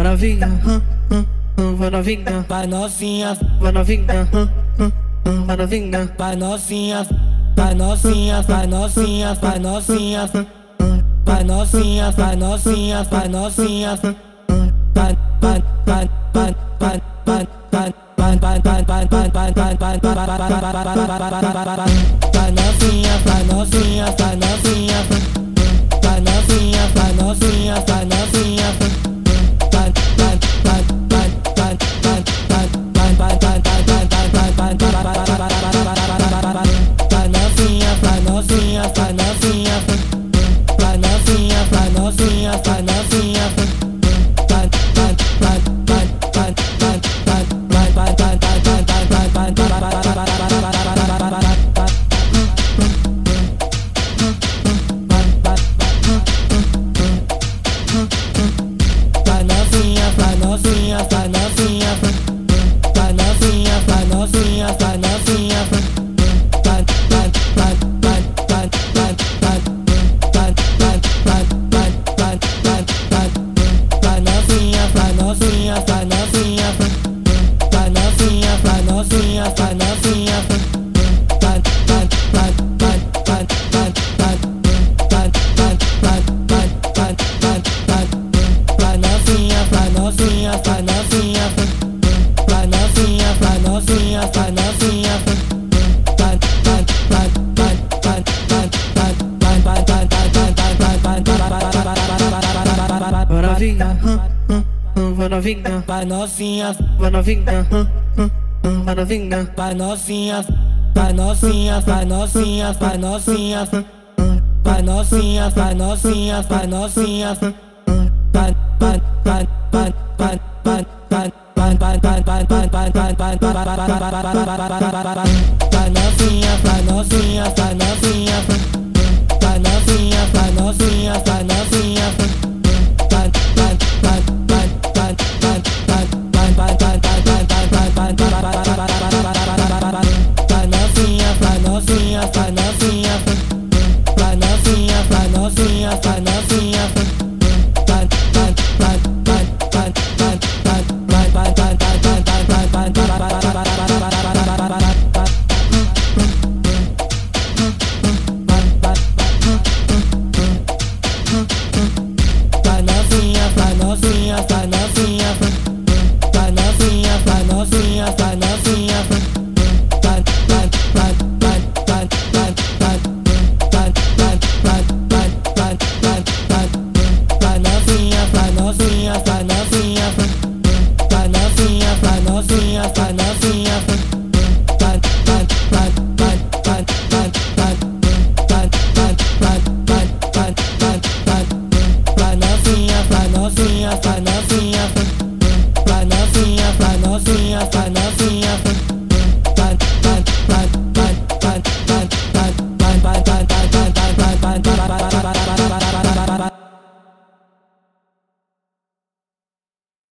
vai novinha, hum, hum, hum, vai novinha, vai novinha, vai novinha, hum, hum, hum, vai novinha, vai novinha, vai novinha, vai novinha, vai novinha, vai novinha, vai novinha, vai novinha, vai vai vai vai vai vai vai vai vai vai vai vai vai vai vai vai novinha, vai novinha, vai novinha, soon you'll find novinha, vai novinha, vai vai vai vai vai vai vai vai vai vai vai vai vai vai novinha, hum, hum, hum, vai novinha, vai novinha, vai novinha, hum, hum, hum, vai novinha, vai novinha, vai novinha, vai novinha, vai novinha, vai novinha, vai novinha, vai novinha, vai vai vai vai novinha, vai novinha, vai novinha, vai novinha, vai novinha, vai novinha, vai novinha. la falda